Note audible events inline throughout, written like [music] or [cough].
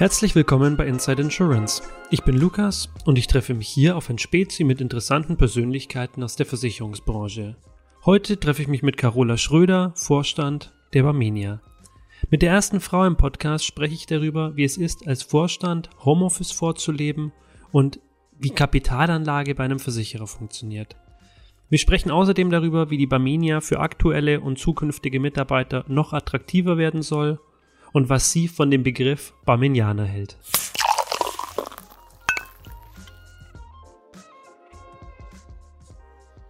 Herzlich willkommen bei Inside Insurance. Ich bin Lukas und ich treffe mich hier auf ein Spezi mit interessanten Persönlichkeiten aus der Versicherungsbranche. Heute treffe ich mich mit Carola Schröder, Vorstand der Barmenia. Mit der ersten Frau im Podcast spreche ich darüber, wie es ist, als Vorstand Homeoffice vorzuleben und wie Kapitalanlage bei einem Versicherer funktioniert. Wir sprechen außerdem darüber, wie die Barmenia für aktuelle und zukünftige Mitarbeiter noch attraktiver werden soll und was sie von dem Begriff Barmenianer hält.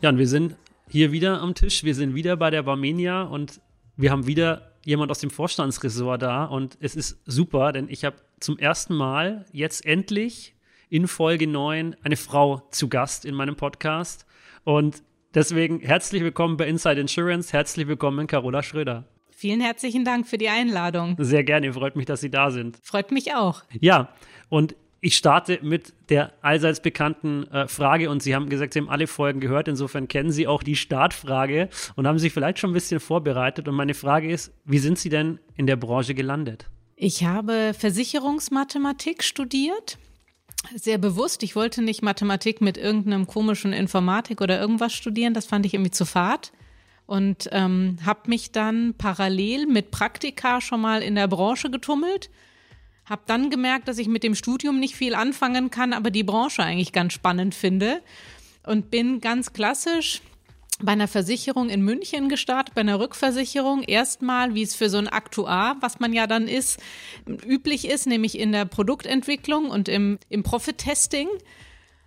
Ja, und wir sind hier wieder am Tisch. Wir sind wieder bei der Barmenia und wir haben wieder jemand aus dem Vorstandsressort da und es ist super, denn ich habe zum ersten Mal jetzt endlich in Folge 9 eine Frau zu Gast in meinem Podcast und deswegen herzlich willkommen bei Inside Insurance, herzlich willkommen Carola Schröder. Vielen herzlichen Dank für die Einladung. Sehr gerne, freut mich, dass Sie da sind. Freut mich auch. Ja, und ich starte mit der allseits bekannten äh, Frage und Sie haben gesagt, Sie haben alle Folgen gehört, insofern kennen Sie auch die Startfrage und haben sich vielleicht schon ein bisschen vorbereitet. Und meine Frage ist, wie sind Sie denn in der Branche gelandet? Ich habe Versicherungsmathematik studiert. Sehr bewusst. Ich wollte nicht Mathematik mit irgendeinem komischen Informatik oder irgendwas studieren. Das fand ich irgendwie zu fad und ähm, habe mich dann parallel mit Praktika schon mal in der Branche getummelt. Habe dann gemerkt, dass ich mit dem Studium nicht viel anfangen kann, aber die Branche eigentlich ganz spannend finde und bin ganz klassisch bei einer Versicherung in München gestartet, bei einer Rückversicherung. Erstmal, wie es für so ein Aktuar, was man ja dann ist, üblich ist, nämlich in der Produktentwicklung und im, im Profit-Testing.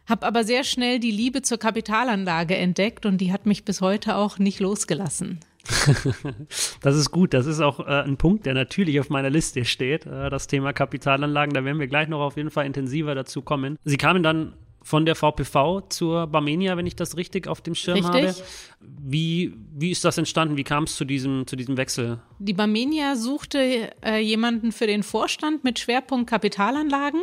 Habe aber sehr schnell die Liebe zur Kapitalanlage entdeckt und die hat mich bis heute auch nicht losgelassen. [laughs] das ist gut. Das ist auch äh, ein Punkt, der natürlich auf meiner Liste steht. Äh, das Thema Kapitalanlagen. Da werden wir gleich noch auf jeden Fall intensiver dazu kommen. Sie kamen dann von der VPV zur Barmenia, wenn ich das richtig auf dem Schirm richtig. habe. Wie, wie ist das entstanden? Wie kam es zu diesem, zu diesem Wechsel? Die Barmenia suchte äh, jemanden für den Vorstand mit Schwerpunkt Kapitalanlagen.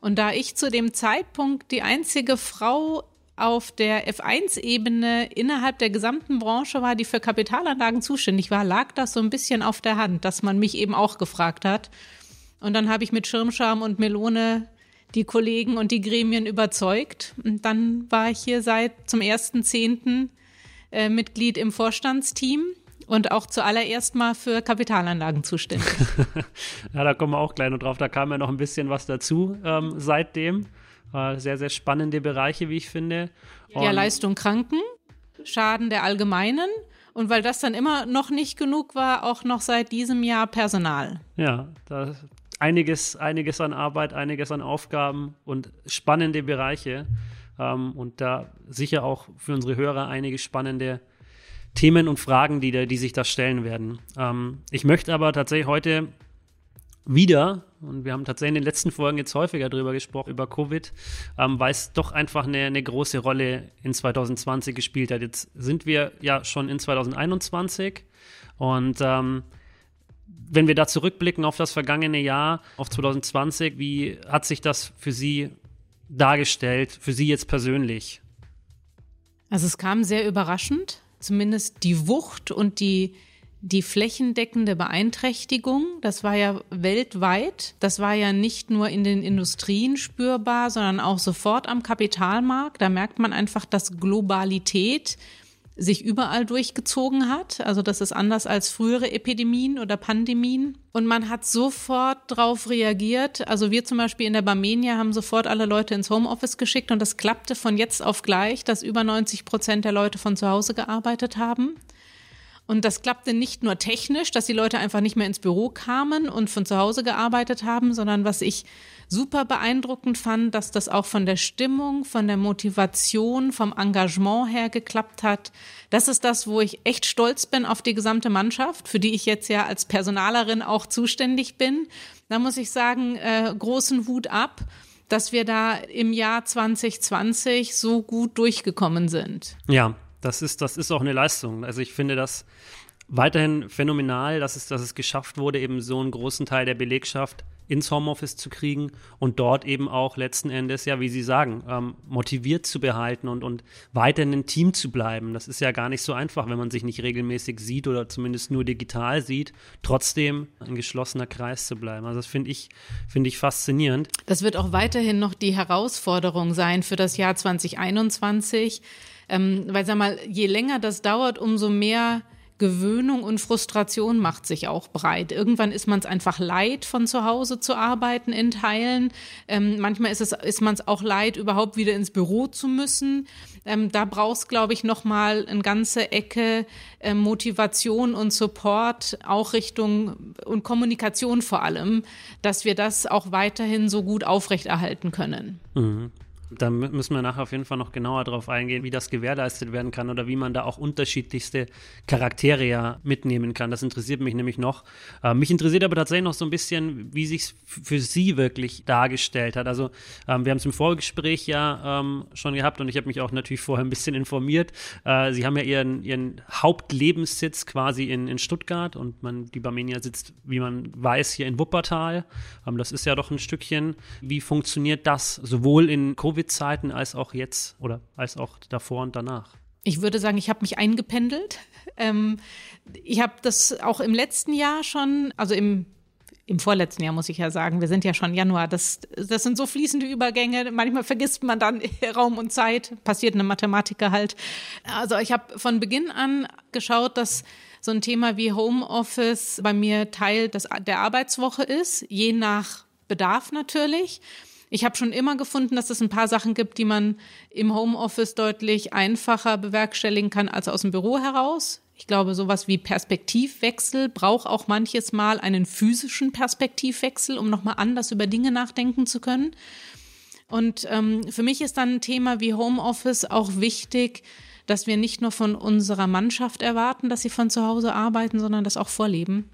Und da ich zu dem Zeitpunkt die einzige Frau auf der F1-Ebene innerhalb der gesamten Branche war, die für Kapitalanlagen zuständig war, lag das so ein bisschen auf der Hand, dass man mich eben auch gefragt hat. Und dann habe ich mit Schirmscham und Melone die Kollegen und die Gremien überzeugt. Und dann war ich hier seit zum 1.10. Äh, Mitglied im Vorstandsteam und auch zuallererst mal für Kapitalanlagen zuständig. [laughs] ja, da kommen wir auch gleich noch drauf. Da kam ja noch ein bisschen was dazu ähm, seitdem. Äh, sehr, sehr spannende Bereiche, wie ich finde. Und ja, Leistung Kranken, Schaden der Allgemeinen und weil das dann immer noch nicht genug war, auch noch seit diesem Jahr Personal. Ja, da einiges, einiges an Arbeit, einiges an Aufgaben und spannende Bereiche. Ähm, und da sicher auch für unsere Hörer einige spannende Themen und Fragen, die, da, die sich da stellen werden. Ähm, ich möchte aber tatsächlich heute wieder, und wir haben tatsächlich in den letzten Folgen jetzt häufiger darüber gesprochen, über Covid, ähm, weil es doch einfach eine, eine große Rolle in 2020 gespielt hat. Jetzt sind wir ja schon in 2021 und ähm, wenn wir da zurückblicken auf das vergangene Jahr, auf 2020, wie hat sich das für Sie dargestellt, für Sie jetzt persönlich? Also es kam sehr überraschend zumindest die Wucht und die, die flächendeckende Beeinträchtigung, das war ja weltweit, das war ja nicht nur in den Industrien spürbar, sondern auch sofort am Kapitalmarkt. Da merkt man einfach, dass Globalität sich überall durchgezogen hat. Also das ist anders als frühere Epidemien oder Pandemien. Und man hat sofort darauf reagiert. Also wir zum Beispiel in der Barmenia haben sofort alle Leute ins Homeoffice geschickt und das klappte von jetzt auf gleich, dass über 90 Prozent der Leute von zu Hause gearbeitet haben. Und das klappte nicht nur technisch, dass die Leute einfach nicht mehr ins Büro kamen und von zu Hause gearbeitet haben, sondern was ich super beeindruckend fand, dass das auch von der Stimmung, von der Motivation, vom Engagement her geklappt hat. Das ist das, wo ich echt stolz bin auf die gesamte Mannschaft, für die ich jetzt ja als Personalerin auch zuständig bin. Da muss ich sagen, äh, großen Hut ab dass wir da im Jahr 2020 so gut durchgekommen sind. Ja, das ist, das ist auch eine Leistung. Also ich finde das weiterhin phänomenal, dass es, dass es geschafft wurde, eben so einen großen Teil der Belegschaft ins Homeoffice zu kriegen und dort eben auch letzten Endes, ja, wie Sie sagen, ähm, motiviert zu behalten und, und weiterhin ein Team zu bleiben. Das ist ja gar nicht so einfach, wenn man sich nicht regelmäßig sieht oder zumindest nur digital sieht, trotzdem ein geschlossener Kreis zu bleiben. Also das finde ich, finde ich faszinierend. Das wird auch weiterhin noch die Herausforderung sein für das Jahr 2021. Ähm, weil sag mal, je länger das dauert, umso mehr Gewöhnung und Frustration macht sich auch breit. Irgendwann ist man es einfach leid, von zu Hause zu arbeiten in Teilen. Ähm, manchmal ist es ist man es auch leid, überhaupt wieder ins Büro zu müssen. Ähm, da brauchst, glaube ich, noch mal eine ganze Ecke äh, Motivation und Support, auch Richtung und Kommunikation vor allem, dass wir das auch weiterhin so gut aufrechterhalten können. Mhm. Da müssen wir nachher auf jeden Fall noch genauer drauf eingehen, wie das gewährleistet werden kann oder wie man da auch unterschiedlichste Charaktere ja mitnehmen kann. Das interessiert mich nämlich noch. Äh, mich interessiert aber tatsächlich noch so ein bisschen, wie sich für Sie wirklich dargestellt hat. Also ähm, wir haben es im Vorgespräch ja ähm, schon gehabt und ich habe mich auch natürlich vorher ein bisschen informiert. Äh, Sie haben ja Ihren, Ihren Hauptlebenssitz quasi in, in Stuttgart und man, die Barmenia sitzt, wie man weiß, hier in Wuppertal. Ähm, das ist ja doch ein Stückchen. Wie funktioniert das sowohl in Covid Covid-Zeiten als auch jetzt oder als auch davor und danach? Ich würde sagen, ich habe mich eingependelt. Ähm, ich habe das auch im letzten Jahr schon, also im im vorletzten Jahr muss ich ja sagen, wir sind ja schon Januar, das, das sind so fließende Übergänge, manchmal vergisst man dann [laughs] Raum und Zeit, passiert eine Mathematiker halt. Also ich habe von Beginn an geschaut, dass so ein Thema wie Homeoffice bei mir Teil des, der Arbeitswoche ist, je nach Bedarf natürlich. Ich habe schon immer gefunden, dass es ein paar Sachen gibt, die man im Homeoffice deutlich einfacher bewerkstelligen kann als aus dem Büro heraus. Ich glaube, sowas wie Perspektivwechsel braucht auch manches Mal einen physischen Perspektivwechsel, um nochmal anders über Dinge nachdenken zu können. Und ähm, für mich ist dann ein Thema wie Homeoffice auch wichtig, dass wir nicht nur von unserer Mannschaft erwarten, dass sie von zu Hause arbeiten, sondern das auch vorleben.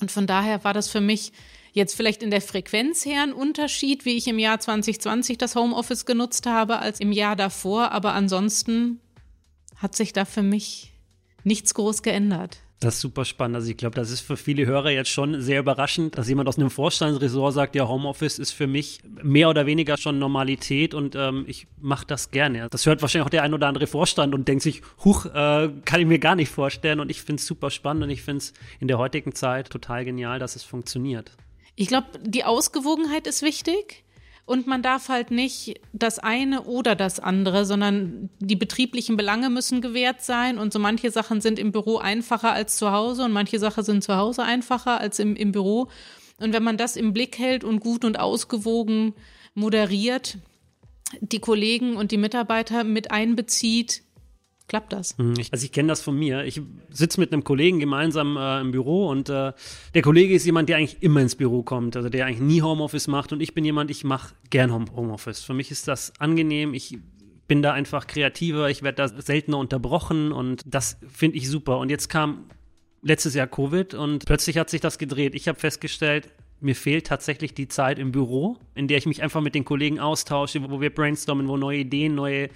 Und von daher war das für mich Jetzt vielleicht in der Frequenz her ein Unterschied, wie ich im Jahr 2020 das Homeoffice genutzt habe, als im Jahr davor. Aber ansonsten hat sich da für mich nichts groß geändert. Das ist super spannend. Also ich glaube, das ist für viele Hörer jetzt schon sehr überraschend, dass jemand aus einem Vorstandsresort sagt, ja, Homeoffice ist für mich mehr oder weniger schon Normalität und ähm, ich mache das gerne. Das hört wahrscheinlich auch der ein oder andere Vorstand und denkt sich, huch, äh, kann ich mir gar nicht vorstellen. Und ich finde es super spannend und ich finde es in der heutigen Zeit total genial, dass es funktioniert. Ich glaube, die Ausgewogenheit ist wichtig. Und man darf halt nicht das eine oder das andere, sondern die betrieblichen Belange müssen gewährt sein. Und so manche Sachen sind im Büro einfacher als zu Hause und manche Sachen sind zu Hause einfacher als im, im Büro. Und wenn man das im Blick hält und gut und ausgewogen moderiert, die Kollegen und die Mitarbeiter mit einbezieht, klappt das. Mhm, also ich kenne das von mir. Ich sitze mit einem Kollegen gemeinsam äh, im Büro und äh, der Kollege ist jemand, der eigentlich immer ins Büro kommt, also der eigentlich nie Homeoffice macht und ich bin jemand, ich mache gern Homeoffice. Für mich ist das angenehm. Ich bin da einfach kreativer, ich werde da seltener unterbrochen und das finde ich super. Und jetzt kam letztes Jahr Covid und plötzlich hat sich das gedreht. Ich habe festgestellt, mir fehlt tatsächlich die Zeit im Büro, in der ich mich einfach mit den Kollegen austausche, wo wir brainstormen, wo neue Ideen, neue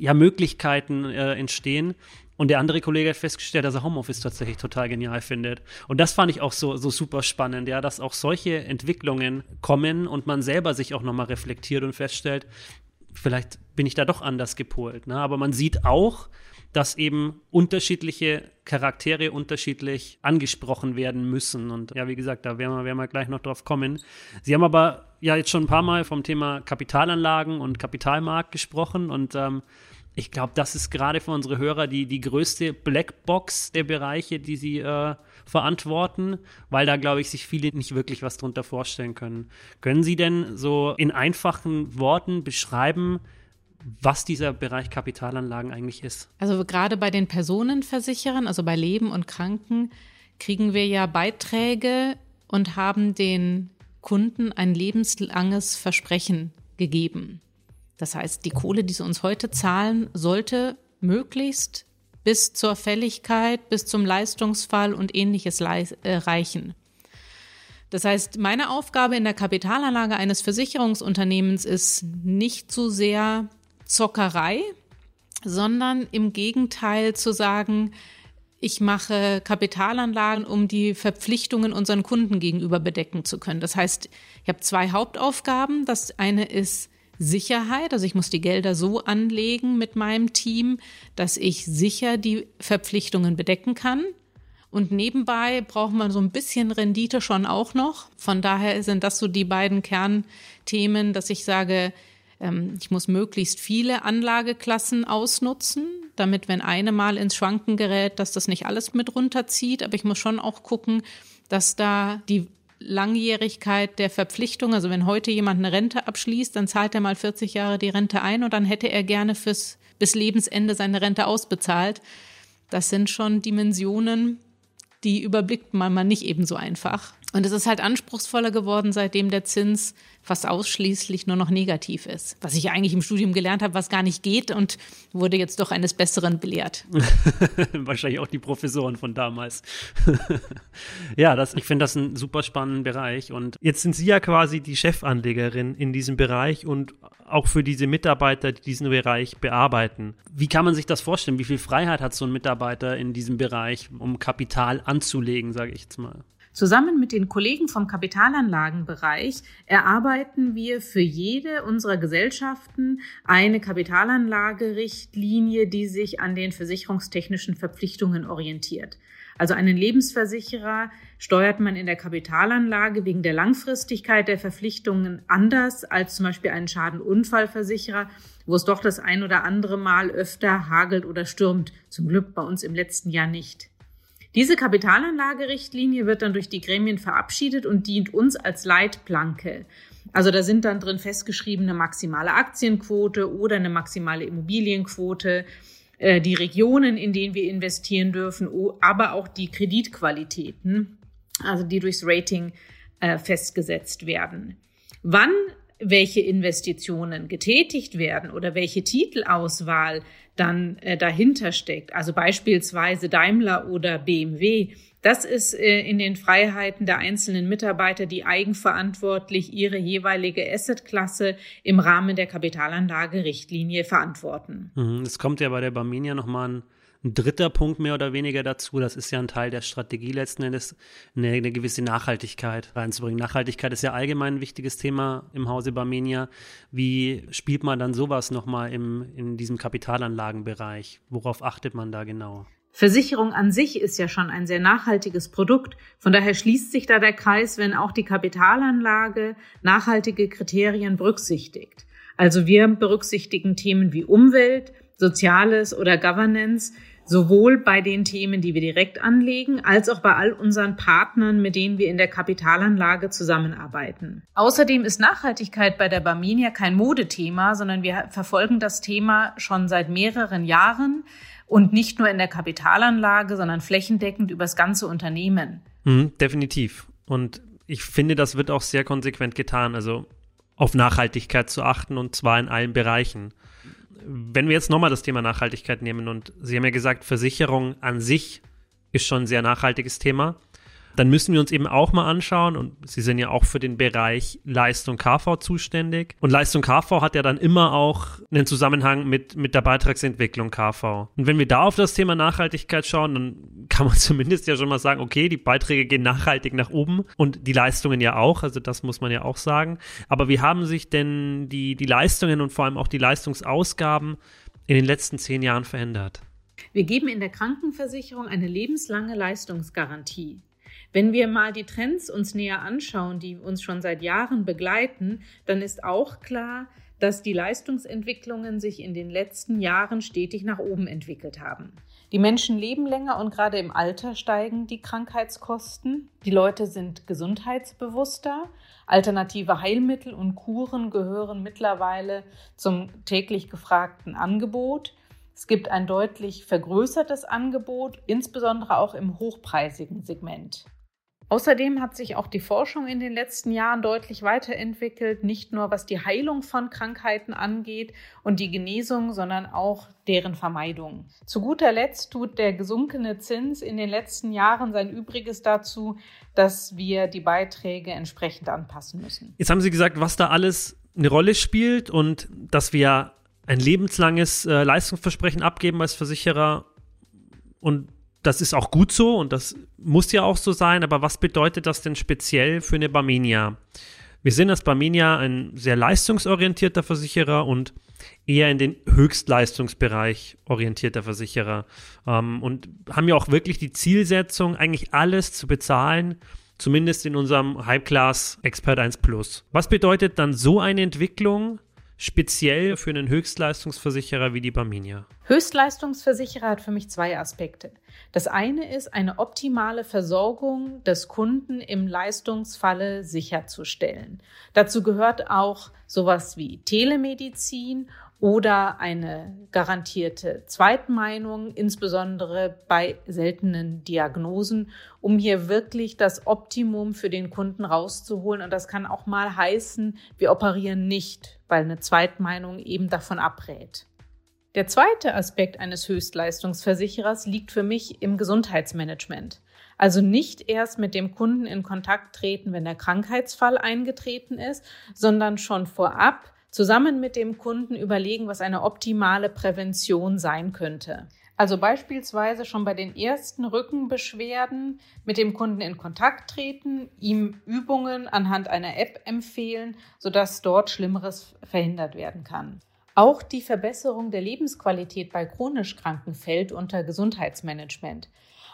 ja, Möglichkeiten äh, entstehen. Und der andere Kollege hat festgestellt, dass er Homeoffice tatsächlich total genial findet. Und das fand ich auch so, so super spannend, ja, dass auch solche Entwicklungen kommen und man selber sich auch nochmal reflektiert und feststellt, vielleicht bin ich da doch anders gepolt. Ne? Aber man sieht auch, dass eben unterschiedliche Charaktere unterschiedlich angesprochen werden müssen. Und ja, wie gesagt, da werden wir, werden wir gleich noch drauf kommen. Sie haben aber ja jetzt schon ein paar Mal vom Thema Kapitalanlagen und Kapitalmarkt gesprochen und ähm, ich glaube, das ist gerade für unsere Hörer die, die größte Blackbox der Bereiche, die sie äh, verantworten, weil da, glaube ich, sich viele nicht wirklich was drunter vorstellen können. Können Sie denn so in einfachen Worten beschreiben, was dieser Bereich Kapitalanlagen eigentlich ist? Also gerade bei den Personenversicherern, also bei Leben und Kranken, kriegen wir ja Beiträge und haben den Kunden ein lebenslanges Versprechen gegeben. Das heißt, die Kohle, die sie uns heute zahlen, sollte möglichst bis zur Fälligkeit, bis zum Leistungsfall und ähnliches äh, reichen. Das heißt, meine Aufgabe in der Kapitalanlage eines Versicherungsunternehmens ist nicht so sehr Zockerei, sondern im Gegenteil zu sagen, ich mache Kapitalanlagen, um die Verpflichtungen unseren Kunden gegenüber bedecken zu können. Das heißt, ich habe zwei Hauptaufgaben. Das eine ist Sicherheit, also ich muss die Gelder so anlegen mit meinem Team, dass ich sicher die Verpflichtungen bedecken kann. Und nebenbei braucht man so ein bisschen Rendite schon auch noch. Von daher sind das so die beiden Kernthemen, dass ich sage, ähm, ich muss möglichst viele Anlageklassen ausnutzen damit, wenn eine mal ins Schwanken gerät, dass das nicht alles mit runterzieht. Aber ich muss schon auch gucken, dass da die Langjährigkeit der Verpflichtung, also wenn heute jemand eine Rente abschließt, dann zahlt er mal 40 Jahre die Rente ein und dann hätte er gerne fürs, bis Lebensende seine Rente ausbezahlt. Das sind schon Dimensionen, die überblickt man mal nicht ebenso einfach. Und es ist halt anspruchsvoller geworden, seitdem der Zins fast ausschließlich nur noch negativ ist. Was ich eigentlich im Studium gelernt habe, was gar nicht geht und wurde jetzt doch eines Besseren belehrt. [laughs] Wahrscheinlich auch die Professoren von damals. [laughs] ja, das, ich finde das einen super spannenden Bereich. Und jetzt sind Sie ja quasi die Chefanlegerin in diesem Bereich und auch für diese Mitarbeiter, die diesen Bereich bearbeiten. Wie kann man sich das vorstellen? Wie viel Freiheit hat so ein Mitarbeiter in diesem Bereich, um Kapital anzulegen, sage ich jetzt mal? Zusammen mit den Kollegen vom Kapitalanlagenbereich erarbeiten wir für jede unserer Gesellschaften eine Kapitalanlagerichtlinie, die sich an den versicherungstechnischen Verpflichtungen orientiert. Also einen Lebensversicherer steuert man in der Kapitalanlage wegen der Langfristigkeit der Verpflichtungen anders als zum Beispiel einen Schadenunfallversicherer, wo es doch das ein oder andere Mal öfter hagelt oder stürmt. Zum Glück bei uns im letzten Jahr nicht. Diese Kapitalanlagerichtlinie wird dann durch die Gremien verabschiedet und dient uns als Leitplanke. Also da sind dann drin festgeschriebene maximale Aktienquote oder eine maximale Immobilienquote, äh, die Regionen, in denen wir investieren dürfen, aber auch die Kreditqualitäten, also die durchs Rating äh, festgesetzt werden. Wann welche Investitionen getätigt werden oder welche Titelauswahl dann äh, dahinter steckt, also beispielsweise Daimler oder BMW, das ist äh, in den Freiheiten der einzelnen Mitarbeiter, die eigenverantwortlich ihre jeweilige Assetklasse im Rahmen der Kapitalanlage-Richtlinie verantworten. Mhm, es kommt ja bei der Barminia nochmal ein ein dritter Punkt mehr oder weniger dazu, das ist ja ein Teil der Strategie letzten Endes, eine, eine gewisse Nachhaltigkeit reinzubringen. Nachhaltigkeit ist ja allgemein ein wichtiges Thema im Hause Barmenia. Wie spielt man dann sowas nochmal im, in diesem Kapitalanlagenbereich? Worauf achtet man da genau? Versicherung an sich ist ja schon ein sehr nachhaltiges Produkt. Von daher schließt sich da der Kreis, wenn auch die Kapitalanlage nachhaltige Kriterien berücksichtigt. Also wir berücksichtigen Themen wie Umwelt, Soziales oder Governance, sowohl bei den Themen, die wir direkt anlegen, als auch bei all unseren Partnern, mit denen wir in der Kapitalanlage zusammenarbeiten. Außerdem ist Nachhaltigkeit bei der Barminia kein Modethema, sondern wir verfolgen das Thema schon seit mehreren Jahren und nicht nur in der Kapitalanlage, sondern flächendeckend übers ganze Unternehmen. Mhm, definitiv. Und ich finde, das wird auch sehr konsequent getan, also auf Nachhaltigkeit zu achten und zwar in allen Bereichen wenn wir jetzt nochmal das Thema Nachhaltigkeit nehmen und Sie haben ja gesagt, Versicherung an sich ist schon ein sehr nachhaltiges Thema dann müssen wir uns eben auch mal anschauen, und Sie sind ja auch für den Bereich Leistung KV zuständig. Und Leistung KV hat ja dann immer auch einen Zusammenhang mit, mit der Beitragsentwicklung KV. Und wenn wir da auf das Thema Nachhaltigkeit schauen, dann kann man [laughs] zumindest ja schon mal sagen, okay, die Beiträge gehen nachhaltig nach oben und die Leistungen ja auch, also das muss man ja auch sagen. Aber wie haben sich denn die, die Leistungen und vor allem auch die Leistungsausgaben in den letzten zehn Jahren verändert? Wir geben in der Krankenversicherung eine lebenslange Leistungsgarantie. Wenn wir mal die Trends uns näher anschauen, die uns schon seit Jahren begleiten, dann ist auch klar, dass die Leistungsentwicklungen sich in den letzten Jahren stetig nach oben entwickelt haben. Die Menschen leben länger und gerade im Alter steigen die Krankheitskosten. Die Leute sind gesundheitsbewusster. Alternative Heilmittel und Kuren gehören mittlerweile zum täglich gefragten Angebot. Es gibt ein deutlich vergrößertes Angebot, insbesondere auch im hochpreisigen Segment. Außerdem hat sich auch die Forschung in den letzten Jahren deutlich weiterentwickelt, nicht nur was die Heilung von Krankheiten angeht und die Genesung, sondern auch deren Vermeidung. Zu guter Letzt tut der gesunkene Zins in den letzten Jahren sein Übriges dazu, dass wir die Beiträge entsprechend anpassen müssen. Jetzt haben Sie gesagt, was da alles eine Rolle spielt und dass wir ein lebenslanges äh, Leistungsversprechen abgeben als Versicherer und das ist auch gut so und das muss ja auch so sein, aber was bedeutet das denn speziell für eine Barmenia? Wir sind als Barmenia ein sehr leistungsorientierter Versicherer und eher in den Höchstleistungsbereich orientierter Versicherer ähm, und haben ja auch wirklich die Zielsetzung, eigentlich alles zu bezahlen, zumindest in unserem Hype-Class Expert 1 Plus. Was bedeutet dann so eine Entwicklung speziell für einen Höchstleistungsversicherer wie die Barminia? Höchstleistungsversicherer hat für mich zwei Aspekte. Das eine ist, eine optimale Versorgung des Kunden im Leistungsfalle sicherzustellen. Dazu gehört auch sowas wie Telemedizin oder eine garantierte Zweitmeinung, insbesondere bei seltenen Diagnosen, um hier wirklich das Optimum für den Kunden rauszuholen. Und das kann auch mal heißen, wir operieren nicht, weil eine Zweitmeinung eben davon abrät. Der zweite Aspekt eines Höchstleistungsversicherers liegt für mich im Gesundheitsmanagement. Also nicht erst mit dem Kunden in Kontakt treten, wenn der Krankheitsfall eingetreten ist, sondern schon vorab zusammen mit dem Kunden überlegen, was eine optimale Prävention sein könnte. Also beispielsweise schon bei den ersten Rückenbeschwerden mit dem Kunden in Kontakt treten, ihm Übungen anhand einer App empfehlen, sodass dort Schlimmeres verhindert werden kann. Auch die Verbesserung der Lebensqualität bei chronisch Kranken fällt unter Gesundheitsmanagement.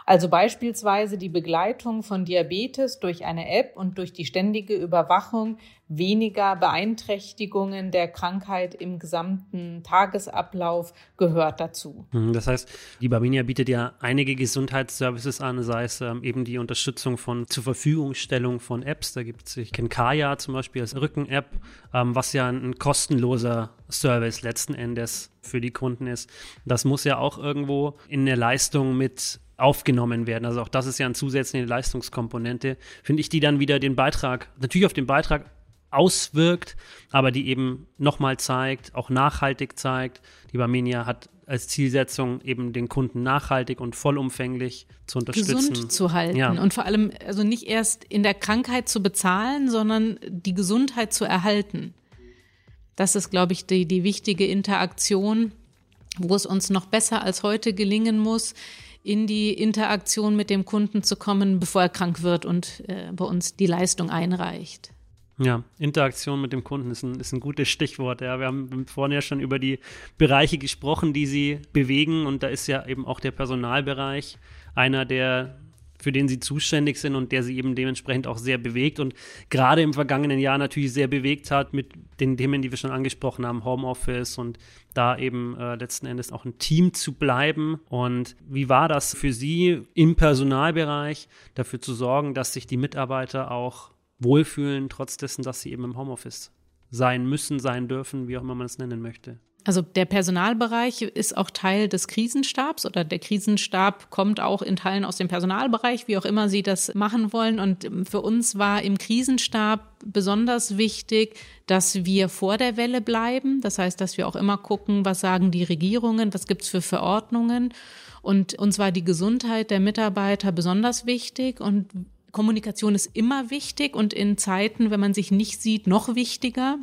Also beispielsweise die Begleitung von Diabetes durch eine App und durch die ständige Überwachung weniger Beeinträchtigungen der Krankheit im gesamten Tagesablauf gehört dazu. Mhm, das heißt, die Barminia bietet ja einige Gesundheitsservices an, sei es ähm, eben die Unterstützung von zur Verfügungstellung von Apps. Da gibt es, ich kenne Kaya zum Beispiel als Rücken-App, ähm, was ja ein, ein kostenloser Service letzten Endes für die Kunden ist. Das muss ja auch irgendwo in der Leistung mit aufgenommen werden. Also auch das ist ja eine zusätzliche Leistungskomponente, finde ich, die dann wieder den Beitrag, natürlich auf den Beitrag auswirkt, aber die eben nochmal zeigt, auch nachhaltig zeigt. Die Barmenia hat als Zielsetzung eben den Kunden nachhaltig und vollumfänglich zu unterstützen. Gesund zu halten ja. und vor allem also nicht erst in der Krankheit zu bezahlen, sondern die Gesundheit zu erhalten. Das ist, glaube ich, die, die wichtige Interaktion, wo es uns noch besser als heute gelingen muss, in die Interaktion mit dem Kunden zu kommen, bevor er krank wird und äh, bei uns die Leistung einreicht. Ja, Interaktion mit dem Kunden ist ein, ist ein gutes Stichwort. Ja, wir haben vorhin ja schon über die Bereiche gesprochen, die sie bewegen. Und da ist ja eben auch der Personalbereich einer, der für den sie zuständig sind und der sie eben dementsprechend auch sehr bewegt und gerade im vergangenen Jahr natürlich sehr bewegt hat mit den Themen, die wir schon angesprochen haben, Homeoffice und da eben äh, letzten Endes auch ein Team zu bleiben. Und wie war das für Sie im Personalbereich, dafür zu sorgen, dass sich die Mitarbeiter auch wohlfühlen, trotz dessen, dass sie eben im Homeoffice sein müssen, sein dürfen, wie auch immer man es nennen möchte? Also der Personalbereich ist auch Teil des Krisenstabs oder der Krisenstab kommt auch in Teilen aus dem Personalbereich, wie auch immer Sie das machen wollen. Und für uns war im Krisenstab besonders wichtig, dass wir vor der Welle bleiben. Das heißt, dass wir auch immer gucken, was sagen die Regierungen, was gibt's für Verordnungen. Und uns war die Gesundheit der Mitarbeiter besonders wichtig und Kommunikation ist immer wichtig und in Zeiten, wenn man sich nicht sieht, noch wichtiger.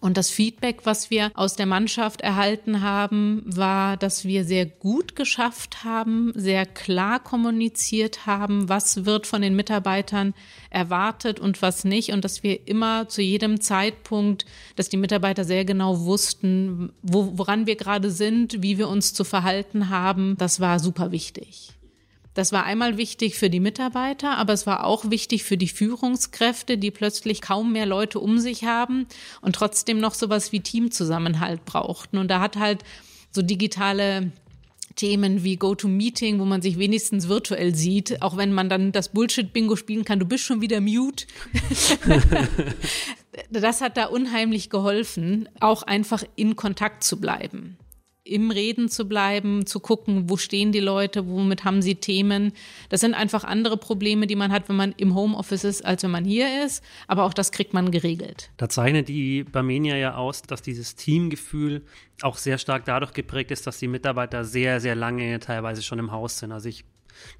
Und das Feedback, was wir aus der Mannschaft erhalten haben, war, dass wir sehr gut geschafft haben, sehr klar kommuniziert haben, was wird von den Mitarbeitern erwartet und was nicht. Und dass wir immer zu jedem Zeitpunkt, dass die Mitarbeiter sehr genau wussten, wo, woran wir gerade sind, wie wir uns zu verhalten haben. Das war super wichtig. Das war einmal wichtig für die Mitarbeiter, aber es war auch wichtig für die Führungskräfte, die plötzlich kaum mehr Leute um sich haben und trotzdem noch sowas wie Teamzusammenhalt brauchten. Und da hat halt so digitale Themen wie GoToMeeting, wo man sich wenigstens virtuell sieht, auch wenn man dann das Bullshit-Bingo spielen kann, du bist schon wieder mute. [laughs] das hat da unheimlich geholfen, auch einfach in Kontakt zu bleiben im Reden zu bleiben, zu gucken, wo stehen die Leute, womit haben sie Themen. Das sind einfach andere Probleme, die man hat, wenn man im Homeoffice ist, als wenn man hier ist. Aber auch das kriegt man geregelt. Da zeichnet die Barmenia ja aus, dass dieses Teamgefühl auch sehr stark dadurch geprägt ist, dass die Mitarbeiter sehr, sehr lange teilweise schon im Haus sind. Also ich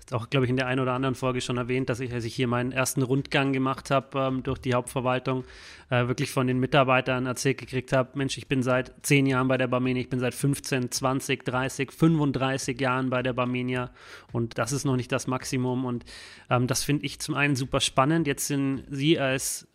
das auch, glaube ich, in der einen oder anderen Folge schon erwähnt, dass ich, als ich hier meinen ersten Rundgang gemacht habe ähm, durch die Hauptverwaltung, äh, wirklich von den Mitarbeitern erzählt gekriegt habe, Mensch, ich bin seit zehn Jahren bei der Barmenia, ich bin seit 15, 20, 30, 35 Jahren bei der Barmenia und das ist noch nicht das Maximum und ähm, das finde ich zum einen super spannend. Jetzt sind Sie als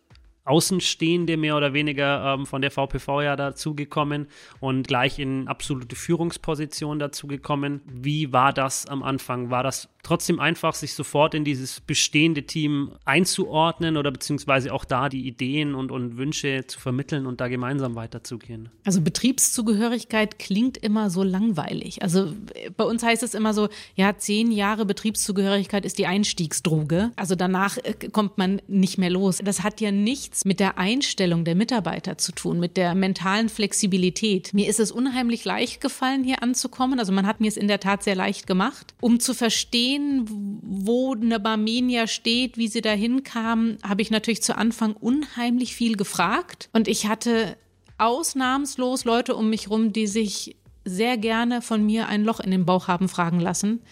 Außenstehende mehr oder weniger ähm, von der VPV ja dazugekommen und gleich in absolute Führungsposition dazugekommen. Wie war das am Anfang? War das trotzdem einfach, sich sofort in dieses bestehende Team einzuordnen oder beziehungsweise auch da die Ideen und, und Wünsche zu vermitteln und da gemeinsam weiterzugehen? Also Betriebszugehörigkeit klingt immer so langweilig. Also bei uns heißt es immer so, ja, zehn Jahre Betriebszugehörigkeit ist die Einstiegsdroge. Also danach äh, kommt man nicht mehr los. Das hat ja nichts mit der Einstellung der Mitarbeiter zu tun, mit der mentalen Flexibilität. Mir ist es unheimlich leicht gefallen, hier anzukommen. Also man hat mir es in der Tat sehr leicht gemacht, um zu verstehen, wo eine Barmenia steht, wie sie dahin kam, habe ich natürlich zu Anfang unheimlich viel gefragt. Und ich hatte ausnahmslos Leute um mich rum, die sich sehr gerne von mir ein Loch in den Bauch haben fragen lassen,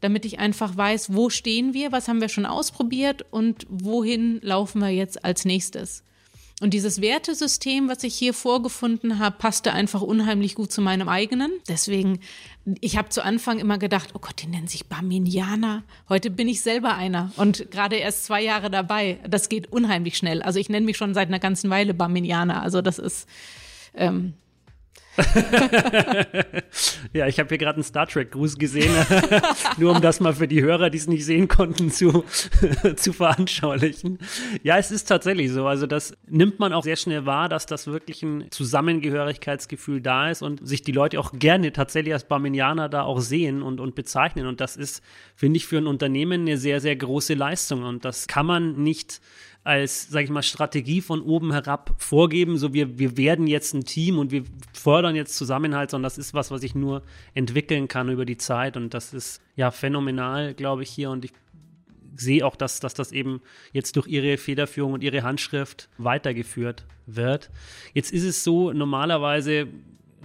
damit ich einfach weiß, wo stehen wir, was haben wir schon ausprobiert und wohin laufen wir jetzt als nächstes. Und dieses Wertesystem, was ich hier vorgefunden habe, passte einfach unheimlich gut zu meinem eigenen. Deswegen, ich habe zu Anfang immer gedacht, oh Gott, die nennen sich Barminianer. Heute bin ich selber einer und gerade erst zwei Jahre dabei. Das geht unheimlich schnell. Also ich nenne mich schon seit einer ganzen Weile Barminianer. Also das ist, ähm, [laughs] ja, ich habe hier gerade einen Star Trek-Gruß gesehen, [laughs] nur um das mal für die Hörer, die es nicht sehen konnten, zu, [laughs] zu veranschaulichen. Ja, es ist tatsächlich so. Also das nimmt man auch sehr schnell wahr, dass das wirklich ein Zusammengehörigkeitsgefühl da ist und sich die Leute auch gerne tatsächlich als Barminianer da auch sehen und, und bezeichnen. Und das ist, finde ich, für ein Unternehmen eine sehr, sehr große Leistung. Und das kann man nicht als, sag ich mal, Strategie von oben herab vorgeben, so wir, wir werden jetzt ein Team und wir fördern jetzt Zusammenhalt, sondern das ist was, was ich nur entwickeln kann über die Zeit. Und das ist ja phänomenal, glaube ich, hier. Und ich sehe auch, dass, dass das eben jetzt durch ihre Federführung und ihre Handschrift weitergeführt wird. Jetzt ist es so, normalerweise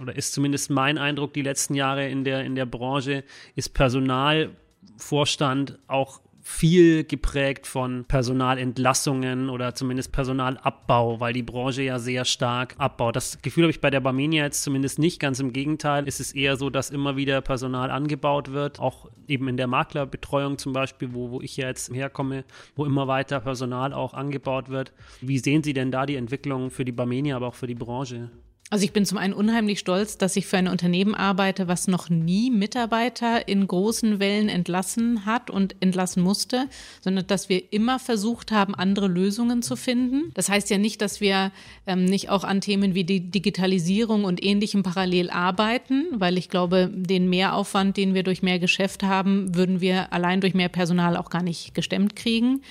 oder ist zumindest mein Eindruck die letzten Jahre in der, in der Branche, ist Personalvorstand auch viel geprägt von Personalentlassungen oder zumindest Personalabbau, weil die Branche ja sehr stark abbaut. Das Gefühl habe ich bei der Barmenia jetzt zumindest nicht. Ganz im Gegenteil, ist es eher so, dass immer wieder Personal angebaut wird, auch eben in der Maklerbetreuung zum Beispiel, wo, wo ich ja jetzt herkomme, wo immer weiter Personal auch angebaut wird. Wie sehen Sie denn da die Entwicklung für die Barmenia, aber auch für die Branche? Also ich bin zum einen unheimlich stolz, dass ich für ein Unternehmen arbeite, was noch nie Mitarbeiter in großen Wellen entlassen hat und entlassen musste, sondern dass wir immer versucht haben, andere Lösungen zu finden. Das heißt ja nicht, dass wir ähm, nicht auch an Themen wie die Digitalisierung und ähnlichem parallel arbeiten, weil ich glaube, den Mehraufwand, den wir durch mehr Geschäft haben, würden wir allein durch mehr Personal auch gar nicht gestemmt kriegen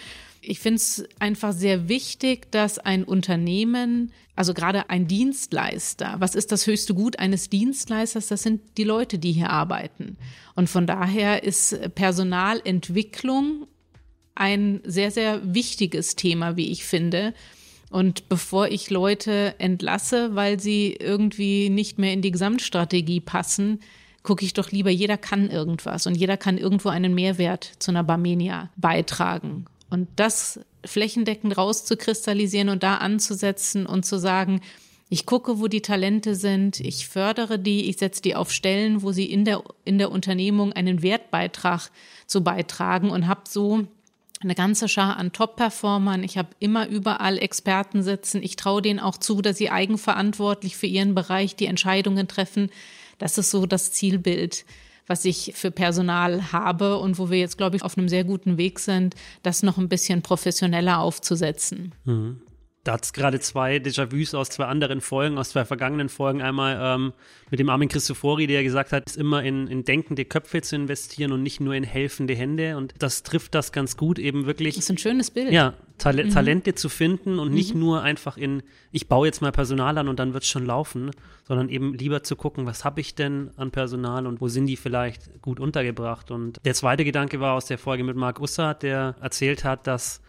ich finde es einfach sehr wichtig, dass ein Unternehmen, also gerade ein Dienstleister, was ist das höchste Gut eines Dienstleisters? Das sind die Leute, die hier arbeiten. Und von daher ist Personalentwicklung ein sehr, sehr wichtiges Thema, wie ich finde. Und bevor ich Leute entlasse, weil sie irgendwie nicht mehr in die Gesamtstrategie passen, gucke ich doch lieber, jeder kann irgendwas und jeder kann irgendwo einen Mehrwert zu einer Barmenia beitragen. Und das flächendeckend rauszukristallisieren und da anzusetzen und zu sagen, ich gucke, wo die Talente sind, ich fördere die, ich setze die auf Stellen, wo sie in der, in der Unternehmung einen Wertbeitrag zu beitragen und habe so eine ganze Schar an Top-Performern. Ich habe immer überall Experten sitzen. Ich traue denen auch zu, dass sie eigenverantwortlich für ihren Bereich die Entscheidungen treffen. Das ist so das Zielbild was ich für Personal habe und wo wir jetzt, glaube ich, auf einem sehr guten Weg sind, das noch ein bisschen professioneller aufzusetzen. Mhm. Da hat es gerade zwei Déjà-vus aus zwei anderen Folgen, aus zwei vergangenen Folgen. Einmal ähm, mit dem Armin Christofori, der gesagt hat, ist immer in, in denkende Köpfe zu investieren und nicht nur in helfende Hände. Und das trifft das ganz gut, eben wirklich. Das ist ein schönes Bild. Ja, Tal mhm. Talente zu finden und nicht mhm. nur einfach in, ich baue jetzt mal Personal an und dann wird es schon laufen, sondern eben lieber zu gucken, was habe ich denn an Personal und wo sind die vielleicht gut untergebracht. Und der zweite Gedanke war aus der Folge mit Marc Ussat, der erzählt hat, dass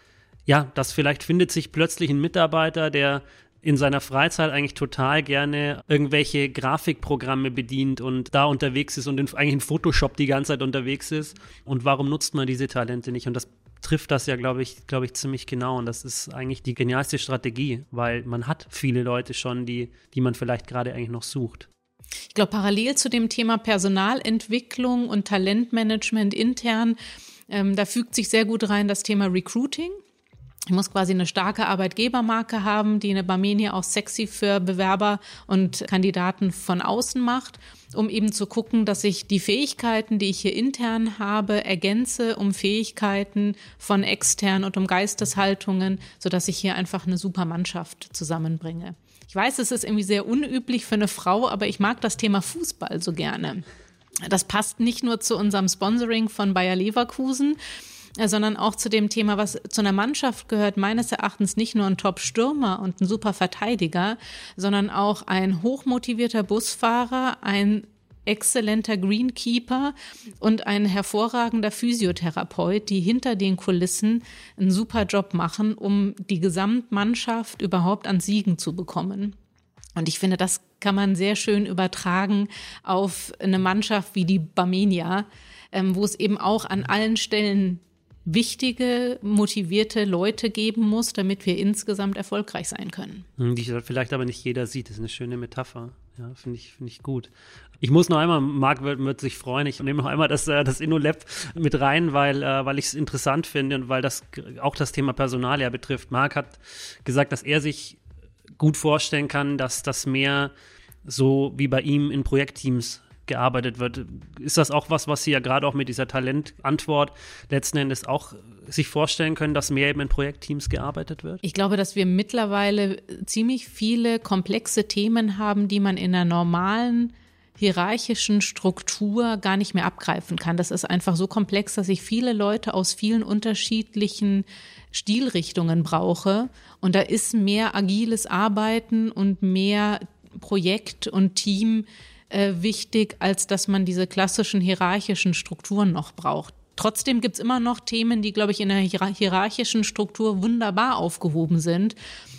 ja, das vielleicht findet sich plötzlich ein Mitarbeiter, der in seiner Freizeit eigentlich total gerne irgendwelche Grafikprogramme bedient und da unterwegs ist und in, eigentlich in Photoshop die ganze Zeit unterwegs ist. Und warum nutzt man diese Talente nicht? Und das trifft das ja, glaube ich, glaube ich, ziemlich genau. Und das ist eigentlich die genialste Strategie, weil man hat viele Leute schon, die, die man vielleicht gerade eigentlich noch sucht. Ich glaube, parallel zu dem Thema Personalentwicklung und Talentmanagement intern, ähm, da fügt sich sehr gut rein das Thema Recruiting. Ich muss quasi eine starke Arbeitgebermarke haben, die eine Barmenia auch sexy für Bewerber und Kandidaten von außen macht, um eben zu gucken, dass ich die Fähigkeiten, die ich hier intern habe, ergänze um Fähigkeiten von extern und um Geisteshaltungen, sodass ich hier einfach eine super Mannschaft zusammenbringe. Ich weiß, es ist irgendwie sehr unüblich für eine Frau, aber ich mag das Thema Fußball so gerne. Das passt nicht nur zu unserem Sponsoring von Bayer Leverkusen, sondern auch zu dem Thema, was zu einer Mannschaft gehört, meines Erachtens nicht nur ein Top-Stürmer und ein super Verteidiger, sondern auch ein hochmotivierter Busfahrer, ein exzellenter Greenkeeper und ein hervorragender Physiotherapeut, die hinter den Kulissen einen super Job machen, um die Gesamtmannschaft überhaupt an Siegen zu bekommen. Und ich finde, das kann man sehr schön übertragen auf eine Mannschaft wie die Barmenia, ähm, wo es eben auch an allen Stellen wichtige, motivierte Leute geben muss, damit wir insgesamt erfolgreich sein können. Hm, die vielleicht aber nicht jeder sieht. Das ist eine schöne Metapher. Ja, finde ich, finde ich gut. Ich muss noch einmal, Marc wird, wird sich freuen, ich nehme noch einmal das, äh, das InnoLab mit rein, weil, äh, weil ich es interessant finde und weil das auch das Thema Personal ja betrifft. Marc hat gesagt, dass er sich gut vorstellen kann, dass das mehr so wie bei ihm in Projektteams gearbeitet wird. Ist das auch was, was Sie ja gerade auch mit dieser Talentantwort letzten Endes auch sich vorstellen können, dass mehr eben in Projektteams gearbeitet wird? Ich glaube, dass wir mittlerweile ziemlich viele komplexe Themen haben, die man in einer normalen hierarchischen Struktur gar nicht mehr abgreifen kann. Das ist einfach so komplex, dass ich viele Leute aus vielen unterschiedlichen Stilrichtungen brauche. Und da ist mehr agiles Arbeiten und mehr Projekt und Team äh, wichtig, als dass man diese klassischen hierarchischen Strukturen noch braucht. Trotzdem gibt's immer noch Themen, die, glaube ich, in der hierarchischen Struktur wunderbar aufgehoben sind.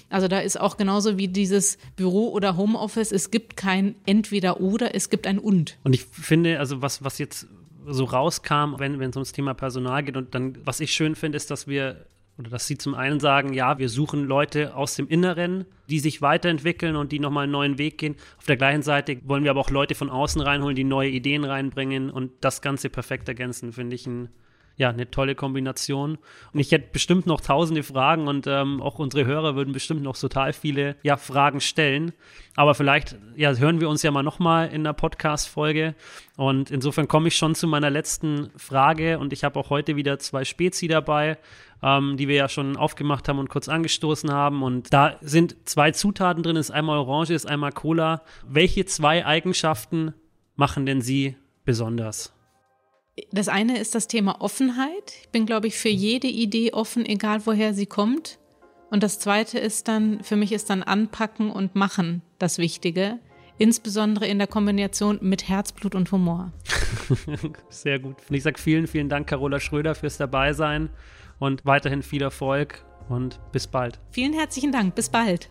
Also da ist auch genauso wie dieses Büro oder Homeoffice, es gibt kein entweder oder, es gibt ein und. Und ich finde, also was, was jetzt so rauskam, wenn es ums Thema Personal geht und dann, was ich schön finde, ist, dass wir oder dass sie zum einen sagen, ja, wir suchen Leute aus dem Inneren, die sich weiterentwickeln und die nochmal einen neuen Weg gehen. Auf der gleichen Seite wollen wir aber auch Leute von außen reinholen, die neue Ideen reinbringen und das Ganze perfekt ergänzen, finde ich ein ja, eine tolle Kombination. Und ich hätte bestimmt noch tausende Fragen und ähm, auch unsere Hörer würden bestimmt noch total viele ja, Fragen stellen. Aber vielleicht ja, hören wir uns ja mal nochmal in der Podcast-Folge. Und insofern komme ich schon zu meiner letzten Frage. Und ich habe auch heute wieder zwei Spezi dabei, ähm, die wir ja schon aufgemacht haben und kurz angestoßen haben. Und da sind zwei Zutaten drin. Ist einmal Orange, ist einmal Cola. Welche zwei Eigenschaften machen denn Sie besonders? Das eine ist das Thema Offenheit. Ich bin, glaube ich, für jede Idee offen, egal woher sie kommt. Und das zweite ist dann, für mich ist dann Anpacken und Machen das Wichtige. Insbesondere in der Kombination mit Herzblut und Humor. [laughs] Sehr gut. Und ich sage vielen, vielen Dank, Carola Schröder, fürs Dabeisein und weiterhin viel Erfolg und bis bald. Vielen herzlichen Dank. Bis bald.